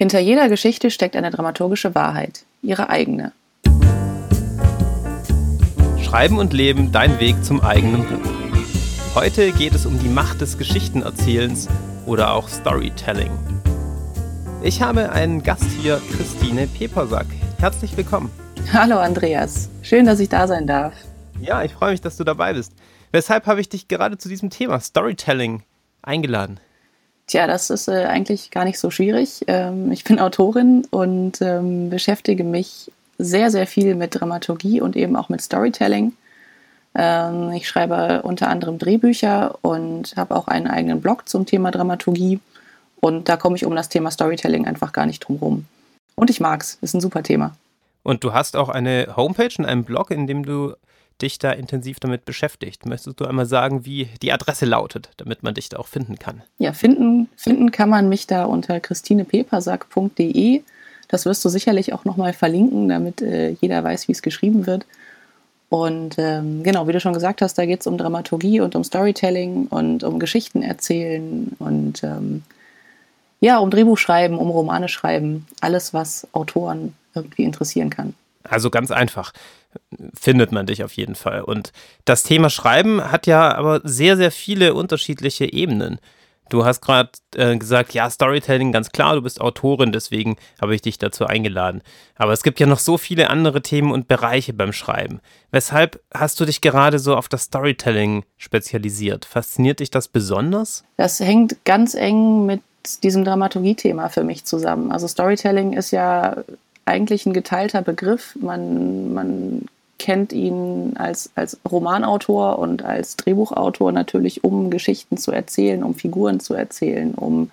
Hinter jeder Geschichte steckt eine dramaturgische Wahrheit, ihre eigene. Schreiben und Leben, dein Weg zum eigenen Buch. Heute geht es um die Macht des Geschichtenerzählens oder auch Storytelling. Ich habe einen Gast hier, Christine Pepersack. Herzlich willkommen. Hallo Andreas, schön, dass ich da sein darf. Ja, ich freue mich, dass du dabei bist. Weshalb habe ich dich gerade zu diesem Thema Storytelling eingeladen? Tja, das ist äh, eigentlich gar nicht so schwierig. Ähm, ich bin Autorin und ähm, beschäftige mich sehr, sehr viel mit Dramaturgie und eben auch mit Storytelling. Ähm, ich schreibe unter anderem Drehbücher und habe auch einen eigenen Blog zum Thema Dramaturgie. Und da komme ich um das Thema Storytelling einfach gar nicht drum rum. Und ich mag's, ist ein super Thema. Und du hast auch eine Homepage und einen Blog, in dem du dich da intensiv damit beschäftigt. Möchtest du einmal sagen, wie die Adresse lautet, damit man dich da auch finden kann? Ja, finden, finden kann man mich da unter christinepepersack.de. Das wirst du sicherlich auch nochmal verlinken, damit äh, jeder weiß, wie es geschrieben wird. Und ähm, genau, wie du schon gesagt hast, da geht es um Dramaturgie und um Storytelling und um Geschichten erzählen und ähm, ja, um Drehbuch schreiben, um Romane schreiben. Alles, was Autoren irgendwie interessieren kann. Also ganz einfach findet man dich auf jeden Fall. Und das Thema Schreiben hat ja aber sehr, sehr viele unterschiedliche Ebenen. Du hast gerade äh, gesagt, ja, Storytelling, ganz klar, du bist Autorin, deswegen habe ich dich dazu eingeladen. Aber es gibt ja noch so viele andere Themen und Bereiche beim Schreiben. Weshalb hast du dich gerade so auf das Storytelling spezialisiert? Fasziniert dich das besonders? Das hängt ganz eng mit diesem Dramaturgie-Thema für mich zusammen. Also Storytelling ist ja eigentlich ein geteilter Begriff. Man, man kennt ihn als, als Romanautor und als Drehbuchautor natürlich, um Geschichten zu erzählen, um Figuren zu erzählen, um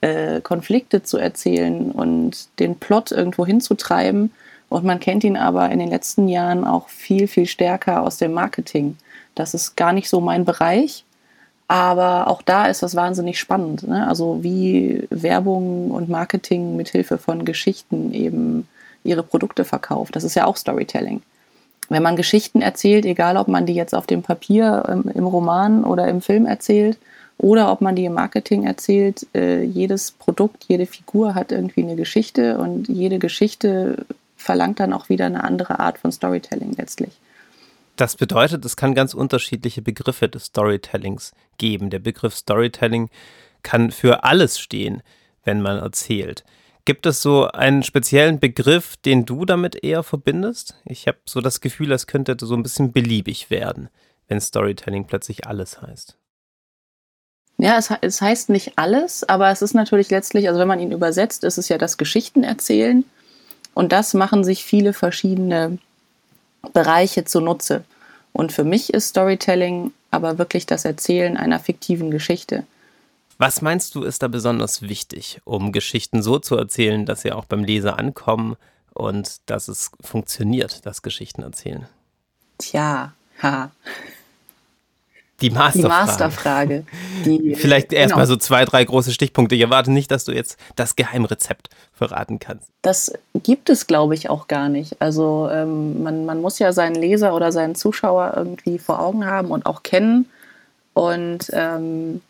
äh, Konflikte zu erzählen und den Plot irgendwo hinzutreiben. Und man kennt ihn aber in den letzten Jahren auch viel, viel stärker aus dem Marketing. Das ist gar nicht so mein Bereich, aber auch da ist das wahnsinnig spannend. Ne? Also wie Werbung und Marketing mithilfe von Geschichten eben ihre Produkte verkauft. Das ist ja auch Storytelling. Wenn man Geschichten erzählt, egal ob man die jetzt auf dem Papier, im, im Roman oder im Film erzählt oder ob man die im Marketing erzählt, äh, jedes Produkt, jede Figur hat irgendwie eine Geschichte und jede Geschichte verlangt dann auch wieder eine andere Art von Storytelling letztlich. Das bedeutet, es kann ganz unterschiedliche Begriffe des Storytellings geben. Der Begriff Storytelling kann für alles stehen, wenn man erzählt. Gibt es so einen speziellen Begriff, den du damit eher verbindest? Ich habe so das Gefühl, es könnte so ein bisschen beliebig werden, wenn Storytelling plötzlich alles heißt. Ja, es, es heißt nicht alles, aber es ist natürlich letztlich, also wenn man ihn übersetzt, ist es ja das Geschichten erzählen. Und das machen sich viele verschiedene Bereiche zunutze. Und für mich ist Storytelling aber wirklich das Erzählen einer fiktiven Geschichte. Was meinst du, ist da besonders wichtig, um Geschichten so zu erzählen, dass sie auch beim Leser ankommen und dass es funktioniert, das Geschichten erzählen? Tja, haha. Die Masterfrage. Die Masterfrage. Die, Vielleicht genau. erstmal so zwei, drei große Stichpunkte. Ich erwarte nicht, dass du jetzt das Geheimrezept verraten kannst. Das gibt es, glaube ich, auch gar nicht. Also ähm, man, man muss ja seinen Leser oder seinen Zuschauer irgendwie vor Augen haben und auch kennen. Und ähm,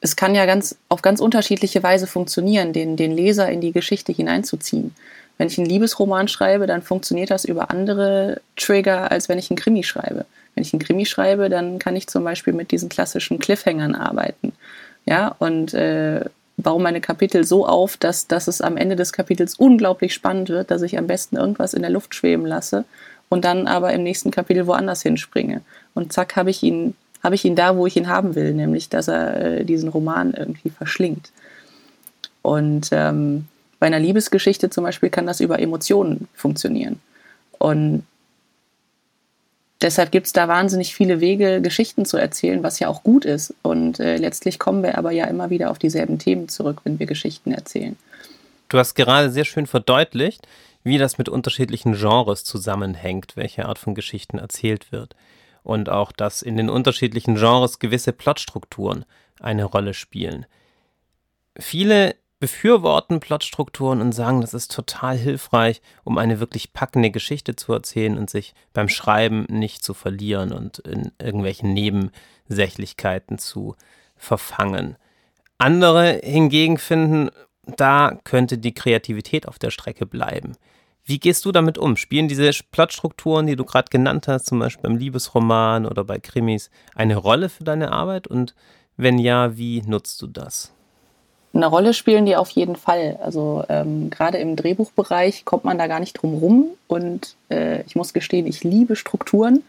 es kann ja ganz auf ganz unterschiedliche Weise funktionieren, den, den Leser in die Geschichte hineinzuziehen. Wenn ich einen Liebesroman schreibe, dann funktioniert das über andere Trigger, als wenn ich einen Krimi schreibe. Wenn ich einen Krimi schreibe, dann kann ich zum Beispiel mit diesen klassischen Cliffhangern arbeiten. Ja, und äh, baue meine Kapitel so auf, dass, dass es am Ende des Kapitels unglaublich spannend wird, dass ich am besten irgendwas in der Luft schweben lasse und dann aber im nächsten Kapitel woanders hinspringe. Und zack, habe ich ihn, habe ich ihn da, wo ich ihn haben will, nämlich dass er äh, diesen Roman irgendwie verschlingt. Und ähm, bei einer Liebesgeschichte zum Beispiel kann das über Emotionen funktionieren. Und deshalb gibt es da wahnsinnig viele Wege, Geschichten zu erzählen, was ja auch gut ist. Und äh, letztlich kommen wir aber ja immer wieder auf dieselben Themen zurück, wenn wir Geschichten erzählen. Du hast gerade sehr schön verdeutlicht, wie das mit unterschiedlichen Genres zusammenhängt, welche Art von Geschichten erzählt wird. Und auch, dass in den unterschiedlichen Genres gewisse Plotstrukturen eine Rolle spielen. Viele befürworten Plotstrukturen und sagen, das ist total hilfreich, um eine wirklich packende Geschichte zu erzählen und sich beim Schreiben nicht zu verlieren und in irgendwelchen Nebensächlichkeiten zu verfangen. Andere hingegen finden da könnte die Kreativität auf der Strecke bleiben. Wie gehst du damit um? Spielen diese Plotstrukturen, die du gerade genannt hast, zum Beispiel beim Liebesroman oder bei Krimis, eine Rolle für deine Arbeit? Und wenn ja, wie nutzt du das? Eine Rolle spielen die auf jeden Fall. Also ähm, gerade im Drehbuchbereich kommt man da gar nicht drum rum. Und äh, ich muss gestehen, ich liebe Strukturen.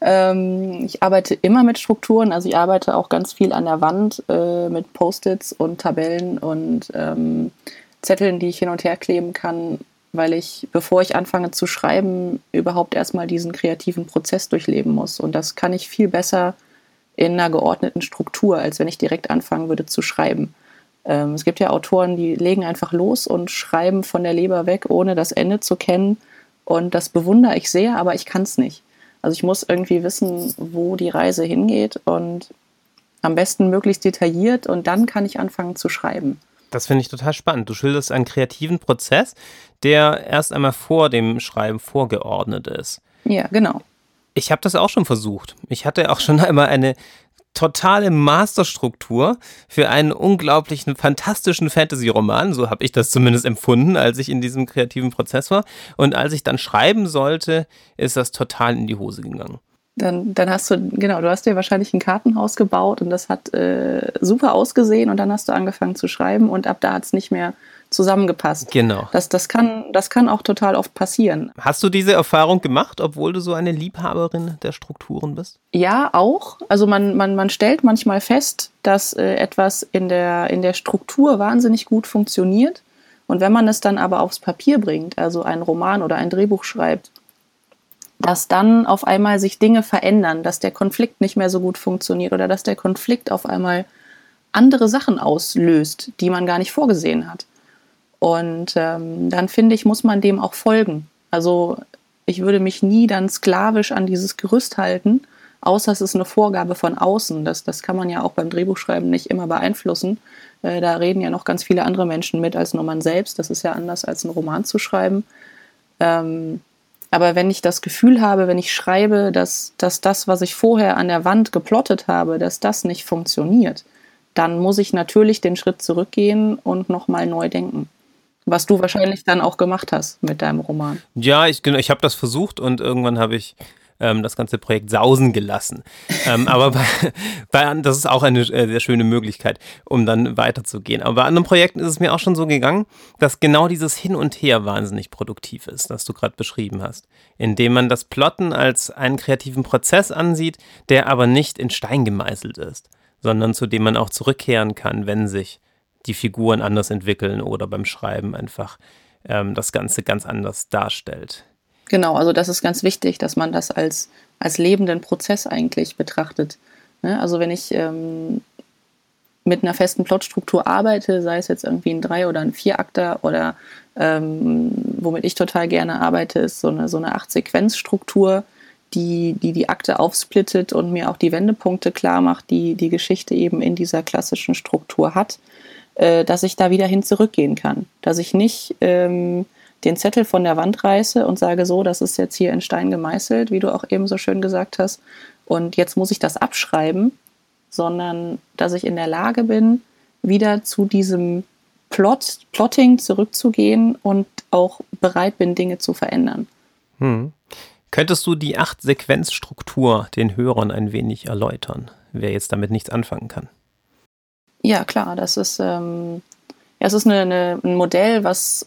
Ähm, ich arbeite immer mit Strukturen. Also ich arbeite auch ganz viel an der Wand äh, mit Post-its und Tabellen und ähm, Zetteln, die ich hin und her kleben kann, weil ich, bevor ich anfange zu schreiben, überhaupt erstmal diesen kreativen Prozess durchleben muss. Und das kann ich viel besser in einer geordneten Struktur, als wenn ich direkt anfangen würde zu schreiben. Ähm, es gibt ja Autoren, die legen einfach los und schreiben von der Leber weg, ohne das Ende zu kennen. Und das bewundere ich sehr, aber ich kann es nicht. Also ich muss irgendwie wissen, wo die Reise hingeht und am besten möglichst detailliert und dann kann ich anfangen zu schreiben. Das finde ich total spannend. Du schilderst einen kreativen Prozess, der erst einmal vor dem Schreiben vorgeordnet ist. Ja, genau. Ich habe das auch schon versucht. Ich hatte auch schon einmal eine totale Masterstruktur für einen unglaublichen, fantastischen Fantasy-Roman. So habe ich das zumindest empfunden, als ich in diesem kreativen Prozess war. Und als ich dann schreiben sollte, ist das total in die Hose gegangen. Dann, dann hast du, genau, du hast dir wahrscheinlich ein Kartenhaus gebaut und das hat äh, super ausgesehen und dann hast du angefangen zu schreiben und ab da hat es nicht mehr zusammengepasst. Genau. Das, das, kann, das kann auch total oft passieren. Hast du diese Erfahrung gemacht, obwohl du so eine Liebhaberin der Strukturen bist? Ja, auch. Also man, man, man stellt manchmal fest, dass äh, etwas in der, in der Struktur wahnsinnig gut funktioniert. Und wenn man es dann aber aufs Papier bringt, also einen Roman oder ein Drehbuch schreibt, dass dann auf einmal sich Dinge verändern, dass der Konflikt nicht mehr so gut funktioniert oder dass der Konflikt auf einmal andere Sachen auslöst, die man gar nicht vorgesehen hat. Und ähm, dann finde ich, muss man dem auch folgen. Also ich würde mich nie dann sklavisch an dieses Gerüst halten, außer es ist eine Vorgabe von außen. Das, das kann man ja auch beim Drehbuchschreiben nicht immer beeinflussen. Äh, da reden ja noch ganz viele andere Menschen mit als nur man selbst. Das ist ja anders als einen Roman zu schreiben. Ähm, aber wenn ich das Gefühl habe, wenn ich schreibe, dass, dass das, was ich vorher an der Wand geplottet habe, dass das nicht funktioniert, dann muss ich natürlich den Schritt zurückgehen und nochmal neu denken. Was du wahrscheinlich dann auch gemacht hast mit deinem Roman. Ja, ich, genau, ich habe das versucht und irgendwann habe ich ähm, das ganze Projekt sausen gelassen. ähm, aber bei, bei, das ist auch eine äh, sehr schöne Möglichkeit, um dann weiterzugehen. Aber bei anderen Projekten ist es mir auch schon so gegangen, dass genau dieses Hin und Her wahnsinnig produktiv ist, das du gerade beschrieben hast. Indem man das Plotten als einen kreativen Prozess ansieht, der aber nicht in Stein gemeißelt ist, sondern zu dem man auch zurückkehren kann, wenn sich die Figuren anders entwickeln oder beim Schreiben einfach ähm, das Ganze ganz anders darstellt. Genau, also das ist ganz wichtig, dass man das als, als lebenden Prozess eigentlich betrachtet. Ne? Also wenn ich ähm, mit einer festen Plotstruktur arbeite, sei es jetzt irgendwie ein Drei- oder ein Vierakter oder ähm, womit ich total gerne arbeite, ist so eine, so eine Acht-Sequenz-Struktur, die, die die Akte aufsplittet und mir auch die Wendepunkte klar macht, die die Geschichte eben in dieser klassischen Struktur hat, äh, dass ich da wieder hin zurückgehen kann. Dass ich nicht ähm, den Zettel von der Wand reiße und sage so, das ist jetzt hier in Stein gemeißelt, wie du auch eben so schön gesagt hast. Und jetzt muss ich das abschreiben, sondern dass ich in der Lage bin, wieder zu diesem Plot, Plotting zurückzugehen und auch bereit bin, Dinge zu verändern. Hm. Könntest du die Acht-Sequenz-Struktur den Hörern ein wenig erläutern, wer jetzt damit nichts anfangen kann? Ja, klar, das ist, ähm, ja, es ist eine, eine, ein Modell, was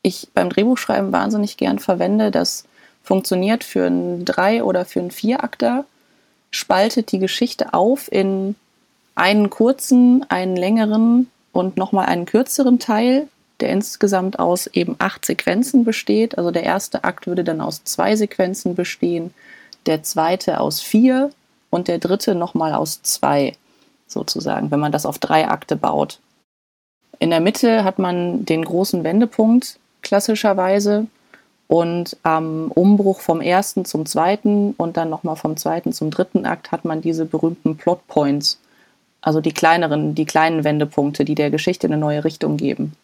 ich beim Drehbuchschreiben wahnsinnig gern verwende. Das funktioniert für einen Drei- oder für einen Vierakter, spaltet die Geschichte auf in einen kurzen, einen längeren und nochmal einen kürzeren Teil, der insgesamt aus eben acht Sequenzen besteht. Also der erste Akt würde dann aus zwei Sequenzen bestehen, der zweite aus vier und der dritte nochmal aus zwei, sozusagen, wenn man das auf drei Akte baut. In der Mitte hat man den großen Wendepunkt, klassischerweise. Und am Umbruch vom ersten zum zweiten und dann nochmal vom zweiten zum dritten Akt hat man diese berühmten Plotpoints, also die kleineren, die kleinen Wendepunkte, die der Geschichte eine neue Richtung geben.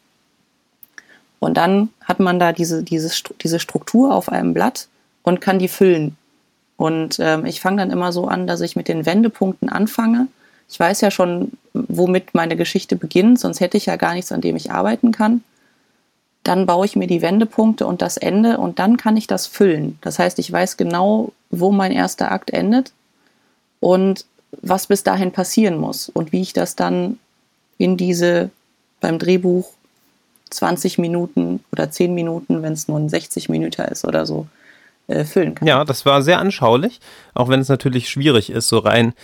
Und dann hat man da diese, diese, diese Struktur auf einem Blatt und kann die füllen. Und ähm, ich fange dann immer so an, dass ich mit den Wendepunkten anfange. Ich weiß ja schon womit meine Geschichte beginnt, sonst hätte ich ja gar nichts, an dem ich arbeiten kann. Dann baue ich mir die Wendepunkte und das Ende und dann kann ich das füllen. Das heißt, ich weiß genau, wo mein erster Akt endet und was bis dahin passieren muss und wie ich das dann in diese beim Drehbuch 20 Minuten oder 10 Minuten, wenn es nur ein 60 Minuten ist oder so, äh, füllen kann. Ja, das war sehr anschaulich, auch wenn es natürlich schwierig ist, so rein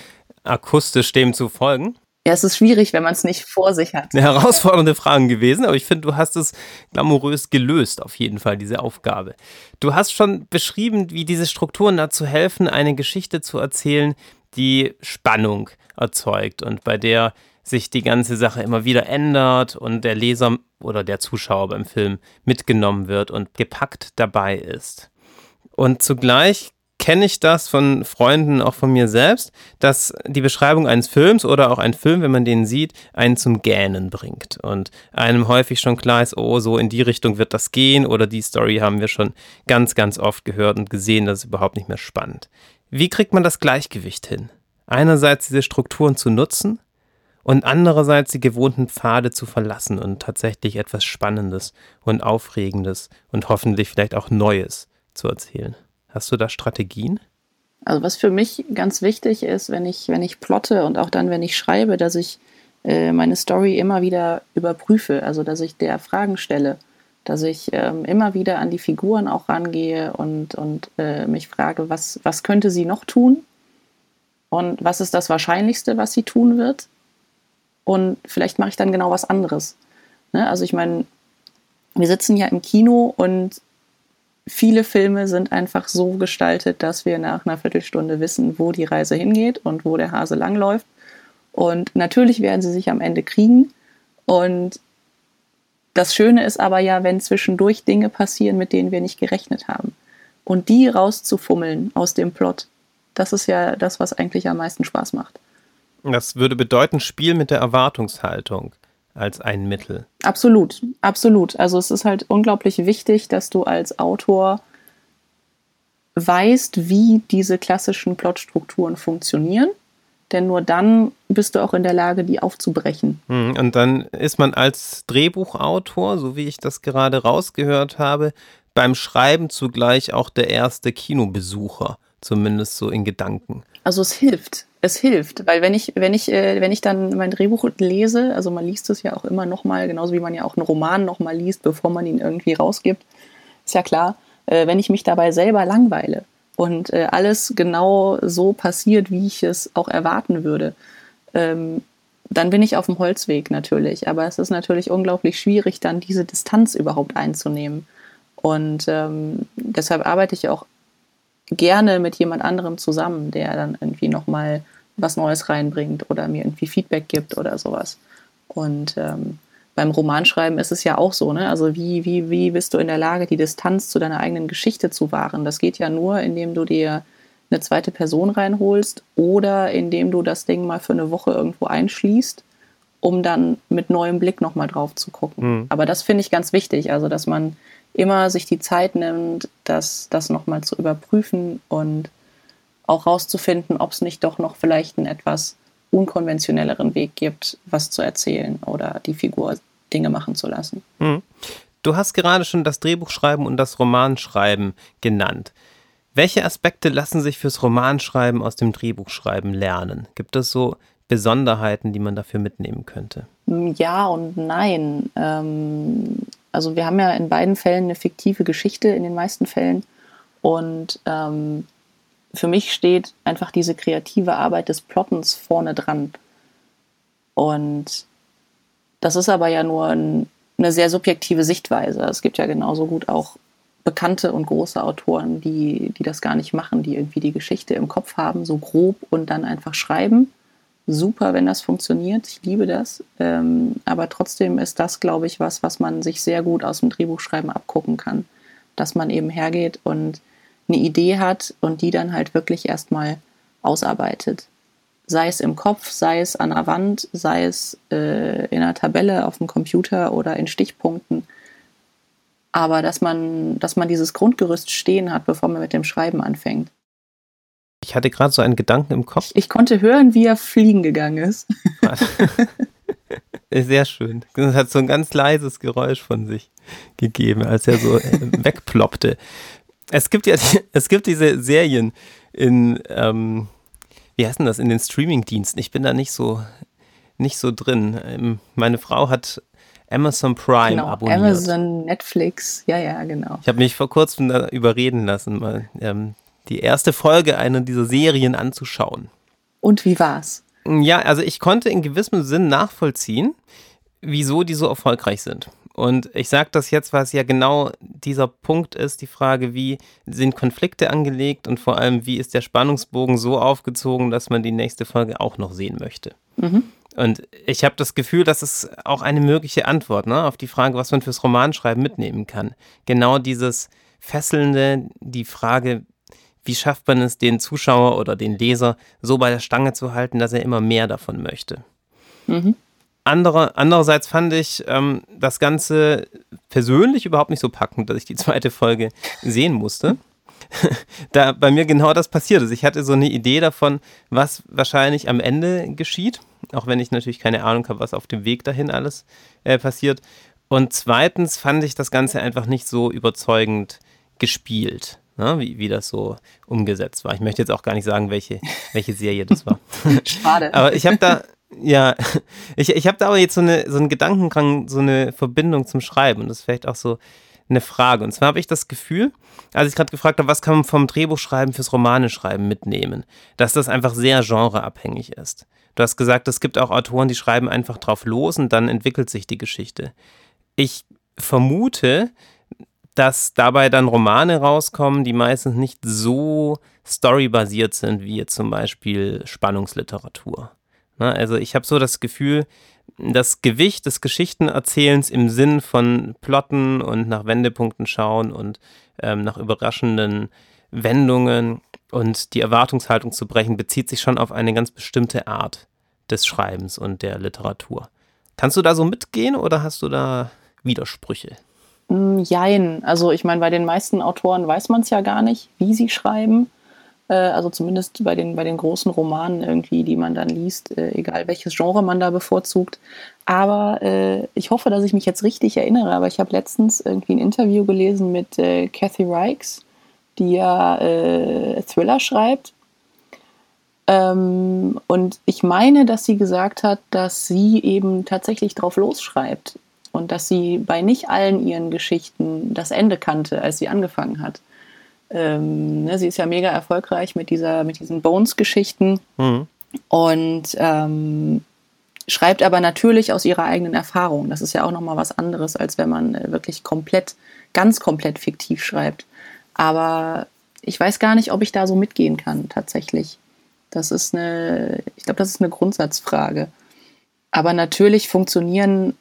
akustisch dem zu folgen. Ja, es ist schwierig, wenn man es nicht vor sich hat. Eine herausfordernde Frage gewesen, aber ich finde, du hast es glamourös gelöst, auf jeden Fall, diese Aufgabe. Du hast schon beschrieben, wie diese Strukturen dazu helfen, eine Geschichte zu erzählen, die Spannung erzeugt und bei der sich die ganze Sache immer wieder ändert und der Leser oder der Zuschauer beim Film mitgenommen wird und gepackt dabei ist. Und zugleich kenne ich das von Freunden, auch von mir selbst, dass die Beschreibung eines Films oder auch ein Film, wenn man den sieht, einen zum Gähnen bringt und einem häufig schon klar ist, oh, so in die Richtung wird das gehen oder die Story haben wir schon ganz, ganz oft gehört und gesehen, das ist überhaupt nicht mehr spannend. Wie kriegt man das Gleichgewicht hin? Einerseits diese Strukturen zu nutzen und andererseits die gewohnten Pfade zu verlassen und tatsächlich etwas Spannendes und Aufregendes und hoffentlich vielleicht auch Neues zu erzählen. Hast du da Strategien? Also was für mich ganz wichtig ist, wenn ich, wenn ich plotte und auch dann, wenn ich schreibe, dass ich äh, meine Story immer wieder überprüfe, also dass ich der Fragen stelle, dass ich ähm, immer wieder an die Figuren auch rangehe und, und äh, mich frage, was, was könnte sie noch tun und was ist das Wahrscheinlichste, was sie tun wird und vielleicht mache ich dann genau was anderes. Ne? Also ich meine, wir sitzen ja im Kino und viele Filme sind einfach so gestaltet, dass wir nach einer Viertelstunde wissen, wo die Reise hingeht und wo der Hase langläuft. Und natürlich werden sie sich am Ende kriegen. Und das Schöne ist aber ja, wenn zwischendurch Dinge passieren, mit denen wir nicht gerechnet haben. Und die rauszufummeln aus dem Plot, das ist ja das, was eigentlich am meisten Spaß macht. Das würde bedeuten, Spiel mit der Erwartungshaltung als ein Mittel. Absolut, absolut. Also es ist halt unglaublich wichtig, dass du als Autor weißt, wie diese klassischen Plotstrukturen funktionieren. Denn nur dann bist du auch in der Lage, die aufzubrechen. Hm, und dann ist man als Drehbuchautor, so wie ich das gerade rausgehört habe, beim Schreiben zugleich auch der erste Kinobesucher, zumindest so in Gedanken. Also es hilft es hilft, weil wenn ich, wenn ich, äh, wenn ich dann mein Drehbuch lese, also man liest es ja auch immer nochmal, genauso wie man ja auch einen Roman nochmal liest, bevor man ihn irgendwie rausgibt, ist ja klar, äh, wenn ich mich dabei selber langweile und äh, alles genau so passiert, wie ich es auch erwarten würde, ähm, dann bin ich auf dem Holzweg natürlich. Aber es ist natürlich unglaublich schwierig, dann diese Distanz überhaupt einzunehmen. Und ähm, deshalb arbeite ich auch gerne mit jemand anderem zusammen, der dann irgendwie nochmal was Neues reinbringt oder mir irgendwie Feedback gibt oder sowas. Und ähm, beim Romanschreiben ist es ja auch so, ne? Also wie, wie, wie bist du in der Lage, die Distanz zu deiner eigenen Geschichte zu wahren? Das geht ja nur, indem du dir eine zweite Person reinholst oder indem du das Ding mal für eine Woche irgendwo einschließt, um dann mit neuem Blick nochmal drauf zu gucken. Mhm. Aber das finde ich ganz wichtig, also dass man immer sich die Zeit nimmt, das, das nochmal zu überprüfen und auch rauszufinden, ob es nicht doch noch vielleicht einen etwas unkonventionelleren Weg gibt, was zu erzählen oder die Figur Dinge machen zu lassen. Hm. Du hast gerade schon das Drehbuchschreiben und das Romanschreiben genannt. Welche Aspekte lassen sich fürs Romanschreiben aus dem Drehbuchschreiben lernen? Gibt es so Besonderheiten, die man dafür mitnehmen könnte? Ja und nein. Ähm, also wir haben ja in beiden Fällen eine fiktive Geschichte, in den meisten Fällen. Und ähm, für mich steht einfach diese kreative Arbeit des Plottens vorne dran. Und das ist aber ja nur ein, eine sehr subjektive Sichtweise. Es gibt ja genauso gut auch bekannte und große Autoren, die, die das gar nicht machen, die irgendwie die Geschichte im Kopf haben, so grob und dann einfach schreiben super, wenn das funktioniert. Ich liebe das. Ähm, aber trotzdem ist das, glaube ich, was, was man sich sehr gut aus dem Drehbuchschreiben abgucken kann. Dass man eben hergeht und eine Idee hat und die dann halt wirklich erstmal ausarbeitet. Sei es im Kopf, sei es an der Wand, sei es äh, in einer Tabelle auf dem Computer oder in Stichpunkten. Aber dass man, dass man dieses Grundgerüst stehen hat, bevor man mit dem Schreiben anfängt. Ich hatte gerade so einen Gedanken im Kopf. Ich konnte hören, wie er fliegen gegangen ist. Sehr schön. Es hat so ein ganz leises Geräusch von sich gegeben, als er so äh, wegploppte. Es gibt ja, es gibt diese Serien in, ähm, wie heißt denn das, in den Streaming-Diensten. Ich bin da nicht so, nicht so drin. Ähm, meine Frau hat Amazon Prime genau, abonniert. Amazon, Netflix, ja, ja, genau. Ich habe mich vor kurzem da überreden lassen, mal ähm, die erste Folge einer dieser Serien anzuschauen. Und wie war's? Ja, also ich konnte in gewissem Sinn nachvollziehen, wieso die so erfolgreich sind. Und ich sage das jetzt, weil es ja genau dieser Punkt ist, die Frage, wie sind Konflikte angelegt und vor allem, wie ist der Spannungsbogen so aufgezogen, dass man die nächste Folge auch noch sehen möchte. Mhm. Und ich habe das Gefühl, das ist auch eine mögliche Antwort ne, auf die Frage, was man fürs Romanschreiben mitnehmen kann. Genau dieses Fesselnde, die Frage, wie schafft man es, den Zuschauer oder den Leser so bei der Stange zu halten, dass er immer mehr davon möchte. Mhm. Andere, andererseits fand ich ähm, das Ganze persönlich überhaupt nicht so packend, dass ich die zweite Folge sehen musste. da bei mir genau das passiert ist. Ich hatte so eine Idee davon, was wahrscheinlich am Ende geschieht, auch wenn ich natürlich keine Ahnung habe, was auf dem Weg dahin alles äh, passiert. Und zweitens fand ich das Ganze einfach nicht so überzeugend gespielt, ne? wie, wie das so umgesetzt war. Ich möchte jetzt auch gar nicht sagen, welche, welche Serie das war. Schade. Aber ich habe da, ja, ich, ich habe da aber jetzt so, eine, so einen Gedankengang, so eine Verbindung zum Schreiben. Und das ist vielleicht auch so eine Frage. Und zwar habe ich das Gefühl, als ich gerade gefragt habe, was kann man vom Drehbuchschreiben fürs Romaneschreiben mitnehmen, dass das einfach sehr genreabhängig ist. Du hast gesagt, es gibt auch Autoren, die schreiben einfach drauf los und dann entwickelt sich die Geschichte. Ich vermute, dass dabei dann Romane rauskommen, die meistens nicht so storybasiert sind wie jetzt zum Beispiel Spannungsliteratur. Ne? Also ich habe so das Gefühl, das Gewicht des Geschichtenerzählens im Sinn von Plotten und nach Wendepunkten schauen und ähm, nach überraschenden Wendungen und die Erwartungshaltung zu brechen, bezieht sich schon auf eine ganz bestimmte Art des Schreibens und der Literatur. Kannst du da so mitgehen oder hast du da Widersprüche? Mm, jein. Also ich meine, bei den meisten Autoren weiß man es ja gar nicht, wie sie schreiben. Äh, also zumindest bei den, bei den großen Romanen irgendwie, die man dann liest, äh, egal welches Genre man da bevorzugt. Aber äh, ich hoffe, dass ich mich jetzt richtig erinnere, aber ich habe letztens irgendwie ein Interview gelesen mit äh, Kathy Reichs, die ja äh, Thriller schreibt. Ähm, und ich meine, dass sie gesagt hat, dass sie eben tatsächlich drauf losschreibt und dass sie bei nicht allen ihren Geschichten das Ende kannte, als sie angefangen hat. Ähm, ne, sie ist ja mega erfolgreich mit, dieser, mit diesen Bones-Geschichten mhm. und ähm, schreibt aber natürlich aus ihrer eigenen Erfahrung. Das ist ja auch nochmal was anderes, als wenn man äh, wirklich komplett, ganz komplett fiktiv schreibt. Aber ich weiß gar nicht, ob ich da so mitgehen kann, tatsächlich. Das ist eine, ich glaube, das ist eine Grundsatzfrage. Aber natürlich funktionieren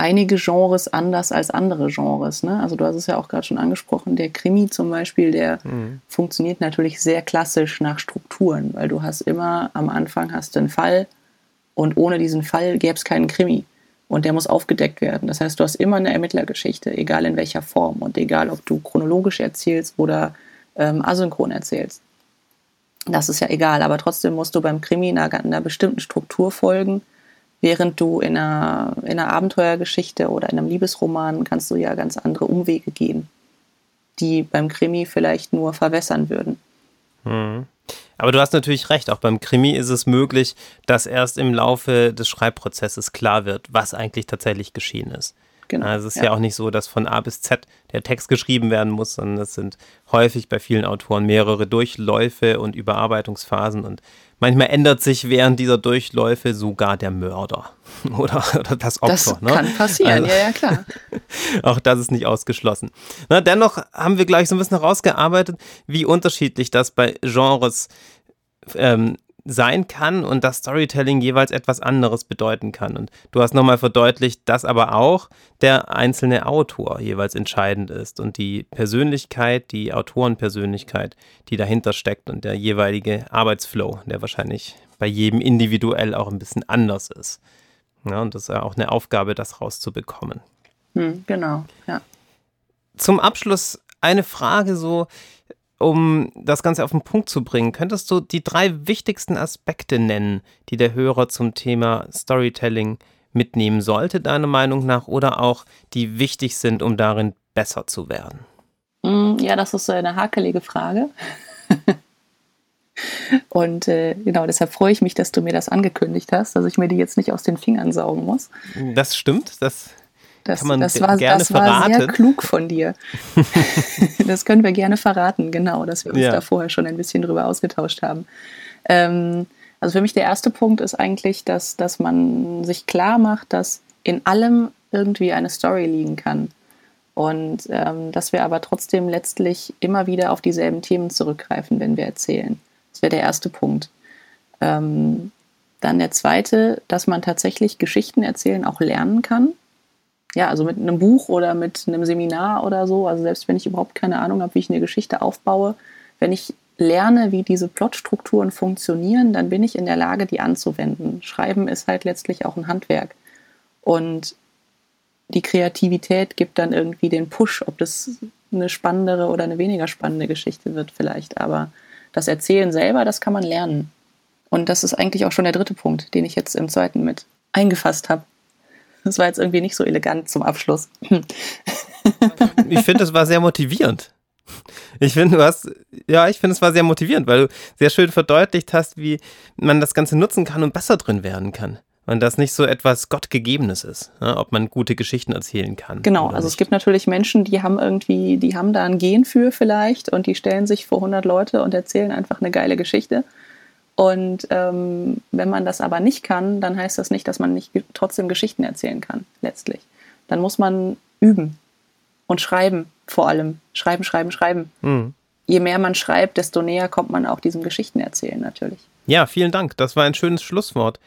einige Genres anders als andere Genres. Ne? Also du hast es ja auch gerade schon angesprochen, der Krimi zum Beispiel, der mhm. funktioniert natürlich sehr klassisch nach Strukturen, weil du hast immer am Anfang hast du einen Fall und ohne diesen Fall gäbe es keinen Krimi und der muss aufgedeckt werden. Das heißt, du hast immer eine Ermittlergeschichte, egal in welcher Form und egal, ob du chronologisch erzählst oder ähm, asynchron erzählst. Das ist ja egal, aber trotzdem musst du beim Krimi einer, einer bestimmten Struktur folgen Während du in einer, in einer Abenteuergeschichte oder in einem Liebesroman kannst du ja ganz andere Umwege gehen, die beim Krimi vielleicht nur verwässern würden. Mhm. Aber du hast natürlich recht, auch beim Krimi ist es möglich, dass erst im Laufe des Schreibprozesses klar wird, was eigentlich tatsächlich geschehen ist. Genau, also es ist ja. ja. auch nicht so, dass von A bis Z der Text geschrieben werden muss, sondern es sind häufig bei vielen Autoren mehrere Durchläufe und Überarbeitungsphasen und manchmal ändert sich während dieser Durchläufe sogar der Mörder oder, oder das Opfer. Das ne? kann passieren, also, ja, ja, klar. auch das ist nicht ausgeschlossen. Na, dennoch haben wir gleich so ein bisschen herausgearbeitet, wie unterschiedlich das bei Genres ähm, sein kann und dass Storytelling jeweils etwas anderes bedeuten kann. Und du hast nochmal verdeutlicht, dass aber auch der einzelne Autor jeweils entscheidend ist und die Persönlichkeit, die Autorenpersönlichkeit, die dahinter steckt und der jeweilige Arbeitsflow, der wahrscheinlich bei jedem individuell auch ein bisschen anders ist. Ja, und das ist ja auch eine Aufgabe, das rauszubekommen. Hm, genau, ja. Zum Abschluss eine Frage so, um das Ganze auf den Punkt zu bringen, könntest du die drei wichtigsten Aspekte nennen, die der Hörer zum Thema Storytelling mitnehmen sollte, deiner Meinung nach, oder auch die wichtig sind, um darin besser zu werden? Mm, ja, das ist so eine hakelige Frage. Und äh, genau, deshalb freue ich mich, dass du mir das angekündigt hast, dass ich mir die jetzt nicht aus den Fingern saugen muss. Das stimmt, das das, kann man das war, gerne das verraten. war sehr klug von dir. das können wir gerne verraten, genau, dass wir uns ja. da vorher schon ein bisschen drüber ausgetauscht haben. Ähm, also für mich der erste Punkt ist eigentlich, dass, dass man sich klar macht, dass in allem irgendwie eine Story liegen kann. Und ähm, dass wir aber trotzdem letztlich immer wieder auf dieselben Themen zurückgreifen, wenn wir erzählen. Das wäre der erste Punkt. Ähm, dann der zweite, dass man tatsächlich Geschichten erzählen auch lernen kann ja, also mit einem Buch oder mit einem Seminar oder so, also selbst wenn ich überhaupt keine Ahnung habe, wie ich eine Geschichte aufbaue, wenn ich lerne, wie diese Plotstrukturen funktionieren, dann bin ich in der Lage, die anzuwenden. Schreiben ist halt letztlich auch ein Handwerk. Und die Kreativität gibt dann irgendwie den Push, ob das eine spannendere oder eine weniger spannende Geschichte wird vielleicht. Aber das Erzählen selber, das kann man lernen. Und das ist eigentlich auch schon der dritte Punkt, den ich jetzt im zweiten mit eingefasst habe. Das war jetzt irgendwie nicht so elegant zum Abschluss. ich finde, es war sehr motivierend. Ich finde, du hast, ja, ich finde, es war sehr motivierend, weil du sehr schön verdeutlicht hast, wie man das Ganze nutzen kann und besser drin werden kann. Und das nicht so etwas Gottgegebenes ist, ja, ob man gute Geschichten erzählen kann. Genau, also nicht. es gibt natürlich Menschen, die haben irgendwie, die haben da ein Gen für vielleicht und die stellen sich vor 100 Leute und erzählen einfach eine geile Geschichte. Und ähm, wenn man das aber nicht kann, dann heißt das nicht, dass man nicht trotzdem Geschichten erzählen kann, letztlich. Dann muss man üben und schreiben, vor allem. Schreiben, schreiben, schreiben. Mhm. Je mehr man schreibt, desto näher kommt man auch diesem Geschichten erzählen, natürlich. Ja, vielen Dank. Das war ein schönes Schlusswort.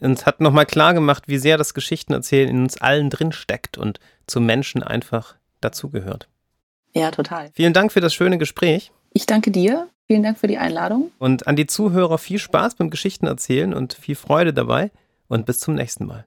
Uns hat nochmal klar gemacht, wie sehr das Geschichtenerzählen in uns allen drin steckt und zum Menschen einfach dazugehört. Ja, total. Vielen Dank für das schöne Gespräch. Ich danke dir. Vielen Dank für die Einladung. Und an die Zuhörer viel Spaß beim Geschichtenerzählen und viel Freude dabei und bis zum nächsten Mal.